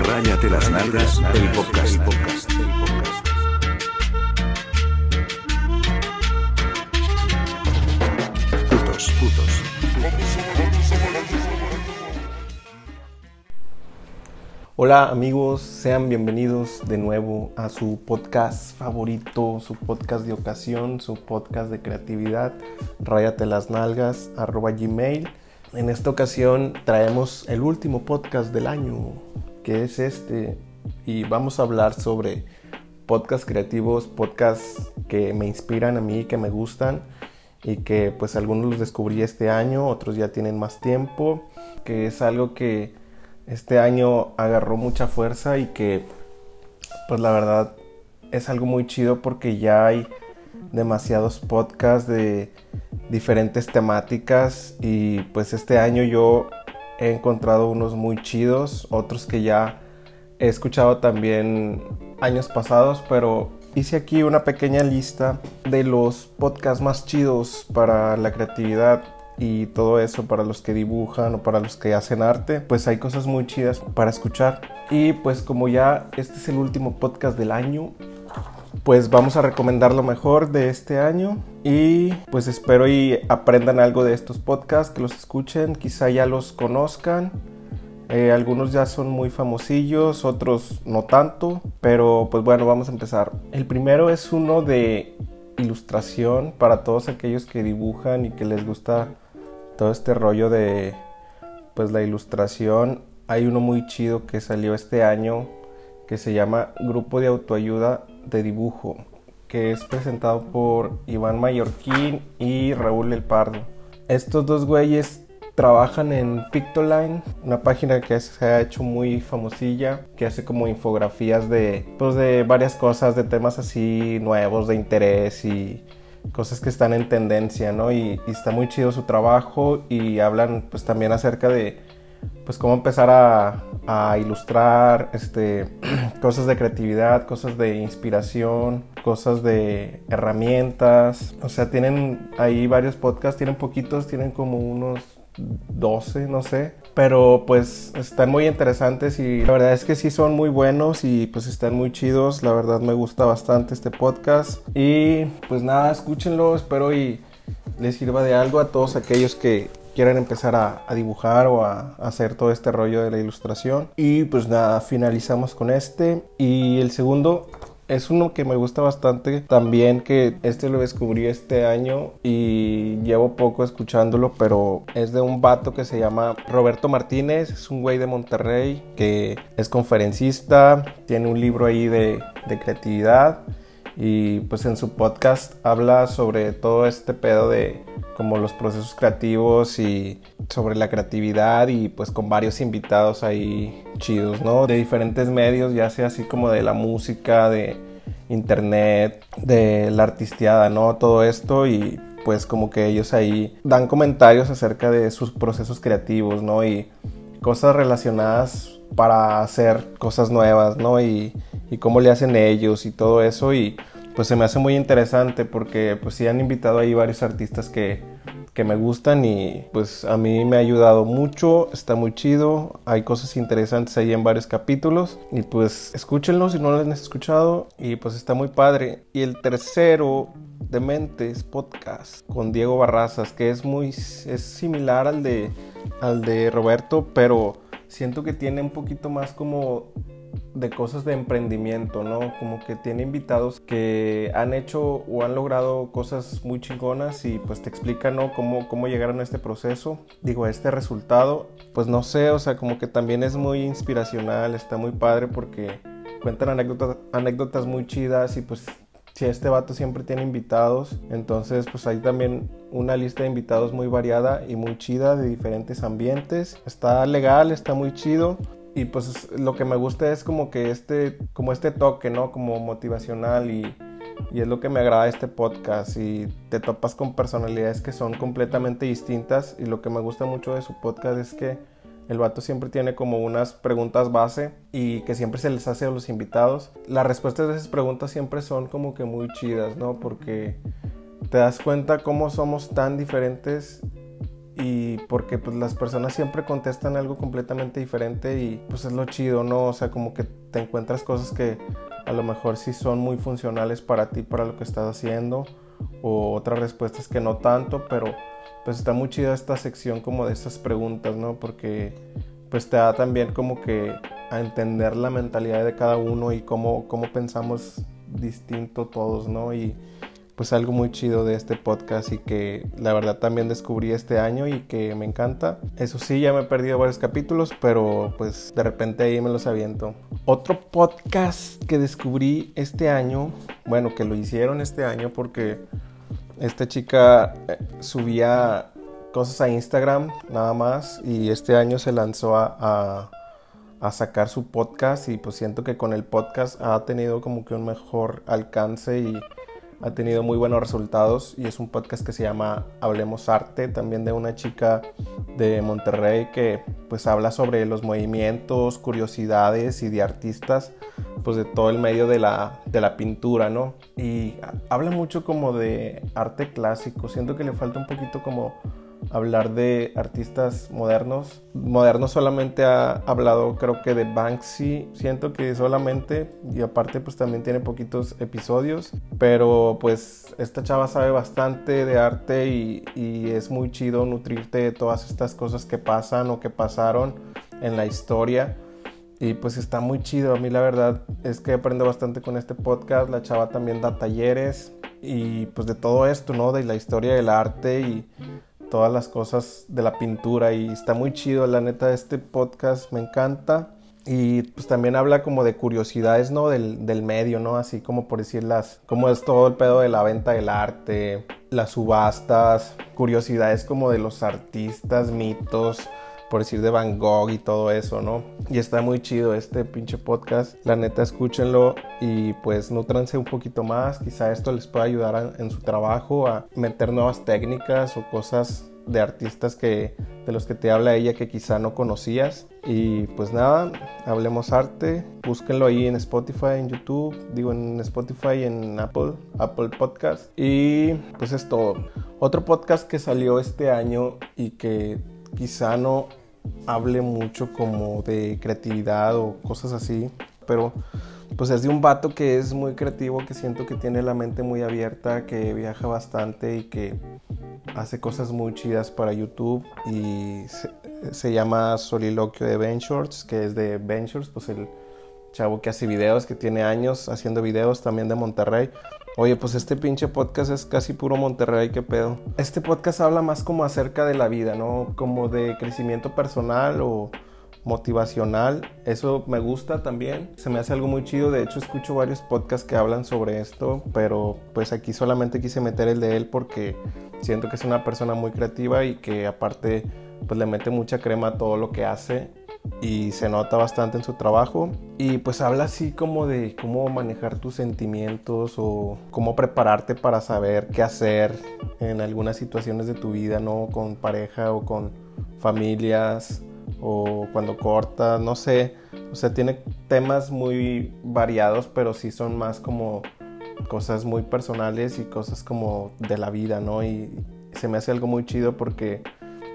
Ráyate las nalgas, el podcast. Putos, putos. Hola amigos, sean bienvenidos de nuevo a su podcast favorito, su podcast de ocasión, su podcast de creatividad, Ráyate las nalgas, arroba gmail. En esta ocasión traemos el último podcast del año, que es este, y vamos a hablar sobre podcasts creativos, podcasts que me inspiran a mí, que me gustan y que pues algunos los descubrí este año, otros ya tienen más tiempo, que es algo que este año agarró mucha fuerza y que pues la verdad es algo muy chido porque ya hay demasiados podcasts de diferentes temáticas y pues este año yo he encontrado unos muy chidos, otros que ya he escuchado también años pasados, pero hice aquí una pequeña lista de los podcasts más chidos para la creatividad y todo eso para los que dibujan o para los que hacen arte, pues hay cosas muy chidas para escuchar. Y pues como ya este es el último podcast del año, pues vamos a recomendar lo mejor de este año y pues espero y aprendan algo de estos podcasts, que los escuchen, quizá ya los conozcan. Eh, algunos ya son muy famosillos, otros no tanto, pero pues bueno, vamos a empezar. El primero es uno de ilustración para todos aquellos que dibujan y que les gusta todo este rollo de pues la ilustración. Hay uno muy chido que salió este año que se llama Grupo de Autoayuda de Dibujo, que es presentado por Iván Mallorquín y Raúl El Pardo. Estos dos güeyes trabajan en Pictoline, una página que se ha hecho muy famosilla, que hace como infografías de, pues de varias cosas, de temas así nuevos, de interés y cosas que están en tendencia, ¿no? Y, y, está muy chido su trabajo y hablan pues también acerca de pues cómo empezar a, a ilustrar este, cosas de creatividad, cosas de inspiración, cosas de herramientas. O sea, tienen ahí varios podcasts, tienen poquitos, tienen como unos 12, no sé. Pero pues están muy interesantes y la verdad es que sí son muy buenos y pues están muy chidos. La verdad me gusta bastante este podcast. Y pues nada, escúchenlo, espero y les sirva de algo a todos aquellos que quieran empezar a, a, dibujar o a, a, hacer todo este rollo de la ilustración. Y pues nada, finalizamos con este. Y el segundo es uno que me gusta bastante también que este lo descubrí este año y llevo poco escuchándolo pero es de un vato que se llama Roberto Martínez es un güey de Monterrey que es conferencista tiene un libro ahí de, de creatividad y pues en su podcast habla sobre todo este pedo de como los procesos creativos y sobre la creatividad y pues con varios invitados ahí chidos, ¿no? De diferentes medios, ya sea así como de la música, de internet, de la artisteada, ¿no? Todo esto y pues como que ellos ahí dan comentarios acerca de sus procesos creativos, ¿no? Y cosas relacionadas para hacer cosas nuevas, ¿no? Y, y cómo le hacen ellos y todo eso y pues se me hace muy interesante porque pues sí han invitado ahí varios artistas que, que me gustan y pues a mí me ha ayudado mucho, está muy chido, hay cosas interesantes ahí en varios capítulos y pues escúchenlos si no lo han escuchado y pues está muy padre. Y el tercero de Mentes Podcast con Diego Barrazas que es muy es similar al de al de Roberto, pero siento que tiene un poquito más como de cosas de emprendimiento, ¿no? Como que tiene invitados que han hecho o han logrado cosas muy chingonas y pues te explican. Cómo, cómo llegaron a este proceso, digo, a este resultado. Pues no sé, o sea, como que también es muy inspiracional, está muy padre porque cuentan anécdotas muy chidas y pues si este vato siempre tiene invitados, entonces pues hay también una lista de invitados muy variada y muy chida de diferentes ambientes. Está legal, está muy chido y pues lo que me gusta es como que este, como este toque, ¿no? Como motivacional y, y, es lo que me agrada este podcast y te topas con personalidades que son completamente distintas y lo que me gusta mucho de su podcast es que el vato siempre tiene como unas preguntas base y que siempre se les hace a los invitados. Las respuestas de esas preguntas siempre son como que muy chidas, ¿no? Porque te das cuenta cómo somos tan diferentes y porque pues las personas siempre contestan algo completamente diferente y pues es lo chido, ¿no? O sea, como que te encuentras cosas que a lo mejor sí son muy funcionales para ti, para lo que estás haciendo, o otras respuestas que no tanto, pero pues está muy chida esta sección como de esas preguntas, ¿no? Porque pues te da también como que a entender la mentalidad de cada uno y cómo, cómo pensamos distinto todos, ¿no? Y pues algo muy chido de este podcast y que la verdad también descubrí este año y que me encanta. Eso sí, ya me he perdido varios capítulos, pero pues de repente ahí me los aviento. Otro podcast que descubrí este año, bueno, que lo hicieron este año porque esta chica eh, subía cosas a Instagram nada más y este año se lanzó a, a, a sacar su podcast y pues siento que con el podcast ha tenido como que un mejor alcance y ha tenido muy buenos resultados y es un podcast que se llama Hablemos Arte, también de una chica de Monterrey que pues habla sobre los movimientos, curiosidades y de artistas pues de todo el medio de la, de la pintura, ¿no? Y habla mucho como de arte clásico, siento que le falta un poquito como hablar de artistas modernos. Moderno solamente ha hablado creo que de Banksy, siento que solamente y aparte pues también tiene poquitos episodios, pero pues esta chava sabe bastante de arte y, y es muy chido nutrirte de todas estas cosas que pasan o que pasaron en la historia. Y pues está muy chido. A mí la verdad es que aprendo bastante con este podcast. La chava también da talleres y pues de todo esto, ¿no? De la historia del arte y todas las cosas de la pintura y está muy chido, la neta, este podcast me encanta. Y pues también habla como de curiosidades, ¿no? Del, del medio, ¿no? Así como por decirlas, cómo es todo el pedo de la venta del arte, las subastas, curiosidades como de los artistas, mitos, por decir de Van Gogh y todo eso, ¿no? Y está muy chido este pinche podcast. La neta, escúchenlo y pues nutranse un poquito más. Quizá esto les pueda ayudar a, en su trabajo a meter nuevas técnicas o cosas de artistas que de los que te habla ella que quizá no conocías y pues nada hablemos arte búsquenlo ahí en Spotify en YouTube digo en Spotify en Apple Apple Podcast y pues es todo otro podcast que salió este año y que quizá no hable mucho como de creatividad o cosas así, pero pues es de un vato que es muy creativo, que siento que tiene la mente muy abierta, que viaja bastante y que hace cosas muy chidas para YouTube y se, llama Soliloquio de Ventures, que es de Ventures, pues el chavo que hace videos, que tiene años haciendo videos también de Monterrey. Oye, pues este pinche podcast es casi puro Monterrey, qué pedo. Este podcast habla más como acerca de la vida, ¿no? Como de crecimiento personal o motivacional. Eso me gusta también. Se me hace algo muy chido. De hecho, escucho varios podcasts que hablan sobre esto, pero pues aquí solamente quise meter el de él porque siento que es una persona muy creativa y que aparte pues le mete mucha crema a todo lo que hace y se nota bastante en su trabajo y pues habla así como de cómo manejar tus sentimientos o cómo prepararte para saber qué hacer en algunas situaciones de tu vida, ¿no? Con pareja o con familias o cuando cortas, no sé, o sea, tiene temas muy variados, pero sí son más como cosas muy personales y cosas como de la vida, ¿no? Y se me hace algo muy chido porque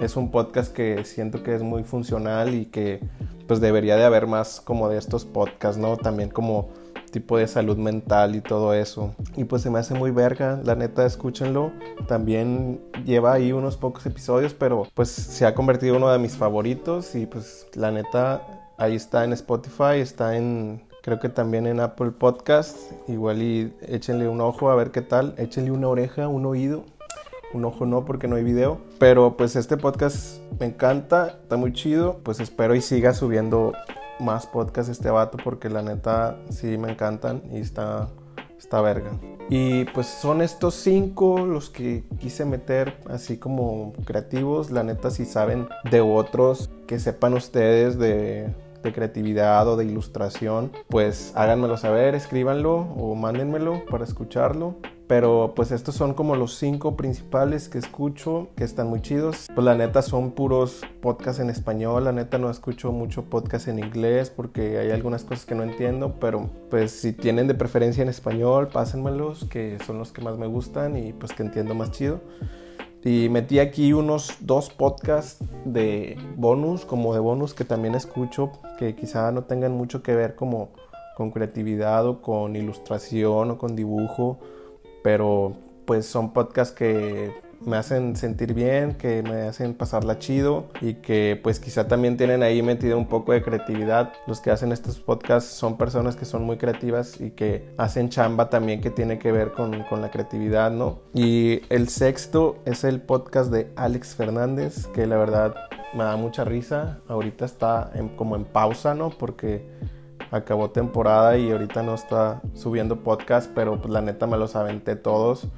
es un podcast que siento que es muy funcional y que pues debería de haber más como de estos podcasts, ¿no? También como tipo de salud mental y todo eso. Y pues se me hace muy verga, la neta, escúchenlo. También lleva ahí unos pocos episodios, pero pues se ha convertido uno de mis favoritos y pues la neta, ahí está en Spotify, está en creo que también en Apple Podcast. Igual y échenle un ojo a ver qué tal, échenle una oreja, un oído un ojo no porque no hay video. Pero pues este podcast me encanta, está muy chido. Pues espero y siga subiendo más podcasts este vato porque la neta sí me encantan y está, está verga. Y pues son estos cinco los que quise meter así como creativos. La neta si saben de otros que sepan ustedes de, de creatividad o de ilustración, pues háganmelo saber, escríbanlo o mándenmelo para escucharlo. Pero pues estos son como los cinco principales que escucho, que están muy chidos. Pues la neta son puros podcasts en español, la neta no escucho mucho podcast en inglés porque hay algunas cosas que no entiendo, pero pues si tienen de preferencia en español, pásenmelos, que son los que más me gustan y pues que entiendo más chido. Y metí aquí unos dos podcasts de bonus, como de bonus que también escucho, que quizá no tengan mucho que ver como con creatividad o con ilustración o con dibujo, pero pues son podcasts que me hacen sentir bien, que me hacen pasarla chido y que pues quizá también tienen ahí metido un poco de creatividad. Los que hacen estos podcasts son personas que son muy creativas y que hacen chamba también que tiene que ver con, con la creatividad, ¿no? Y el sexto es el podcast de Alex Fernández, que la verdad me da mucha risa. Ahorita está como en pausa, ¿no? Porque acabó temporada y ahorita no está subiendo podcast, pero pues la neta me los aventé todos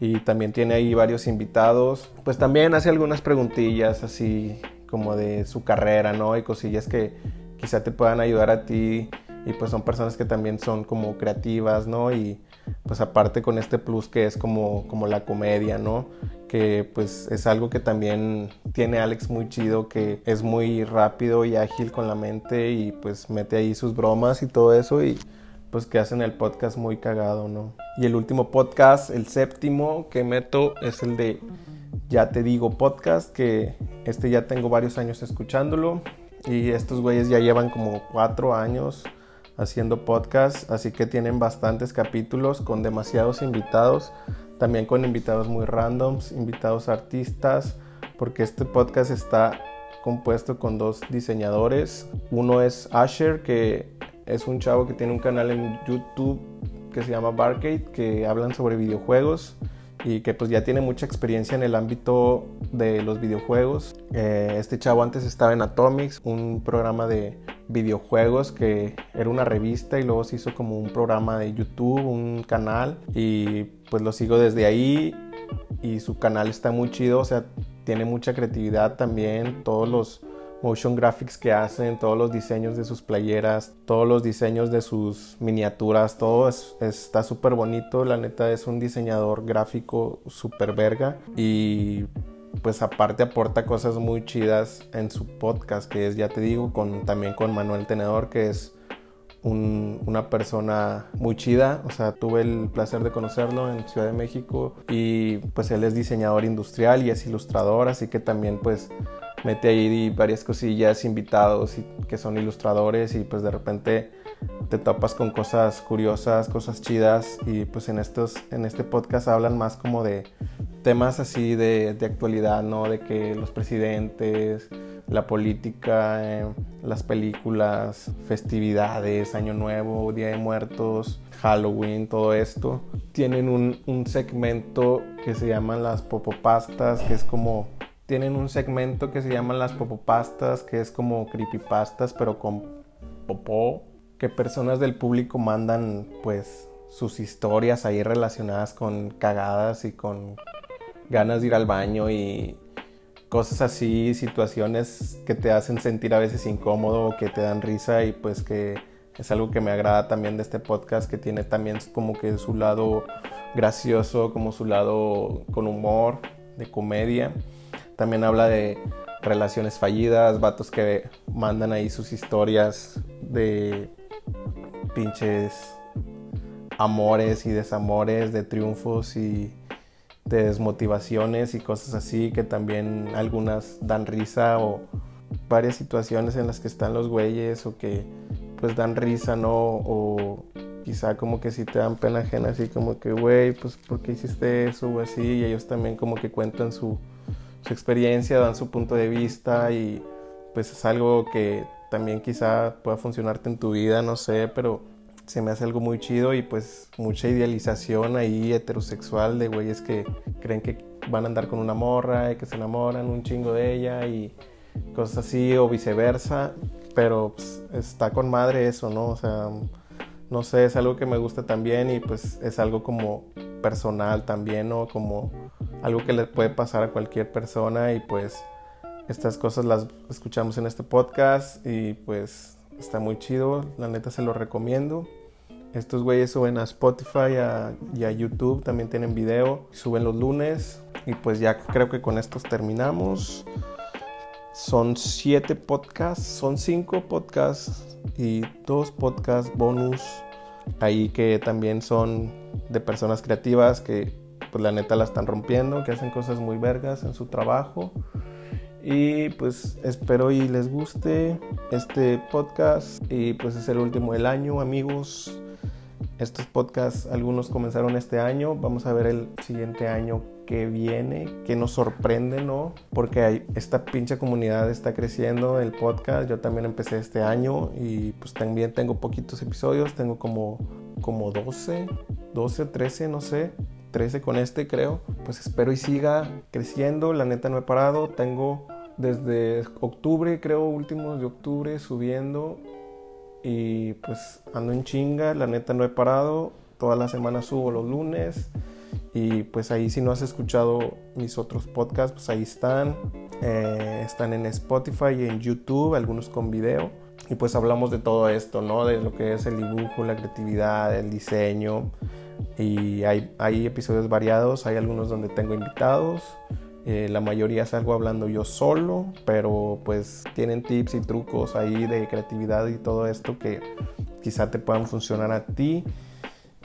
y también tiene ahí varios invitados. Pues también hace algunas preguntillas así como de su carrera, ¿no? Y cosillas que quizá te puedan ayudar a ti y pues son personas que también son como creativas, ¿no? Y pues aparte con este plus que es como, como la comedia, ¿no? Que pues es algo que también tiene Alex muy chido, que es muy rápido y ágil con la mente y pues mete ahí sus bromas y todo eso y pues que hacen el podcast muy cagado, ¿no? Y el último podcast, el séptimo que meto es el de Ya te digo podcast, que este ya tengo varios años escuchándolo y estos güeyes ya llevan como cuatro años haciendo podcast, así que tienen bastantes capítulos con demasiados invitados, también con invitados muy randoms, invitados artistas, porque este podcast está compuesto con dos diseñadores. Uno es Asher, que es un chavo que tiene un canal en YouTube que se llama Barcade, que hablan sobre videojuegos y que pues ya tiene mucha experiencia en el ámbito de los videojuegos. Eh, este chavo antes estaba en Atomics, un programa de videojuegos que era una revista y luego se hizo como un programa de YouTube, un canal y pues lo sigo desde ahí y su canal está muy chido, o sea, tiene mucha creatividad también, todos los motion graphics que hacen, todos los diseños de sus playeras, todos los diseños de sus miniaturas, todo está súper bonito. La neta es un diseñador gráfico súper verga y pues aparte aporta cosas muy chidas en su podcast que es, ya te digo, con, también con Manuel Tenedor que es una persona muy chida, o sea, tuve el placer de conocerlo en Ciudad de México y pues él es diseñador industrial y es ilustrador, así que también pues mete ahí varias cosillas, invitados que son ilustradores y pues de repente te topas con cosas curiosas, cosas chidas y pues en, estos, en este podcast hablan más como de temas así de, de actualidad, ¿no? De que los presidentes, la política, eh, las películas, festividades, Año Nuevo, Día de Muertos, Halloween, todo esto. Tienen un, un segmento que se llaman las popopastas, que es como tienen un segmento que se llama las popopastas, que es como creepypastas, pero con popó, que personas del público mandan pues sus historias ahí relacionadas con cagadas y con ganas de ir al baño y cosas así, situaciones que te hacen sentir a veces incómodo o que te dan risa y pues que es algo que me agrada también de este podcast que tiene también como que su lado gracioso, como su lado con humor, de comedia. También habla de relaciones fallidas, vatos que mandan ahí sus historias de pinches amores y desamores, de triunfos y de desmotivaciones y cosas así que también algunas dan risa o varias situaciones en las que están los güeyes o que pues dan risa, ¿no? O quizá como que si te dan pena ajena, así como que, güey, pues ¿por qué hiciste eso o así? Y ellos también como que cuentan su su experiencia, dan su punto de vista y pues es algo que también quizá pueda funcionarte en tu vida, no sé, pero se me hace algo muy chido y pues mucha idealización ahí heterosexual de güeyes que creen que van a andar con una morra y que se enamoran un chingo de ella y cosas así o viceversa, pero pues, está con madre eso, ¿no? O sea, no sé, es algo que me gusta también y pues es algo como personal también, ¿no? Como algo que le puede pasar a cualquier persona y pues estas cosas las escuchamos en este podcast y pues está muy chido, la neta se lo recomiendo. Estos güeyes suben a Spotify y a YouTube, también tienen video, suben los lunes y pues ya creo que con estos terminamos. Son siete podcasts, son cinco podcasts y dos podcasts bonus ahí que también son de personas creativas que pues la neta la están rompiendo, que hacen cosas muy vergas en su trabajo. Y pues espero y les guste este podcast. Y pues es el último del año, amigos. Estos podcasts, algunos comenzaron este año. Vamos a ver el siguiente año que viene, que nos sorprende, ¿no? Porque esta pinche comunidad está creciendo, el podcast. Yo también empecé este año y pues también tengo poquitos episodios. Tengo como, como 12, 12 o 13, no sé. 13 con este creo. Pues espero y siga creciendo. La neta no he parado. Tengo desde octubre, creo, últimos de octubre, subiendo. Y pues ando en chinga, la neta no he parado. Toda la semana subo los lunes. Y pues ahí si no has escuchado mis otros podcasts, pues ahí están. Eh, están en Spotify y en YouTube, algunos con video. Y pues hablamos de todo esto, ¿no? De lo que es el dibujo, la creatividad, el diseño. Y hay, hay episodios variados, hay algunos donde tengo invitados. Eh, la mayoría salgo hablando yo solo, pero pues tienen tips y trucos ahí de creatividad y todo esto que quizá te puedan funcionar a ti.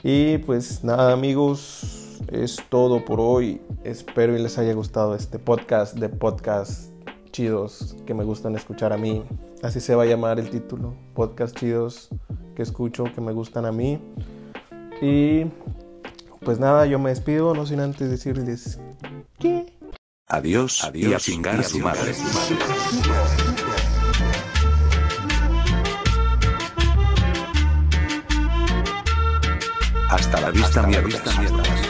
Y pues nada amigos, es todo por hoy. Espero y les haya gustado este podcast de podcast chidos que me gustan escuchar a mí. Así se va a llamar el título. Podcast chidos que escucho, que me gustan a mí. Y pues nada, yo me despido, no sin antes decirles que... Adiós, Adiós y a chingar a su madre. Hasta la vista, mierda.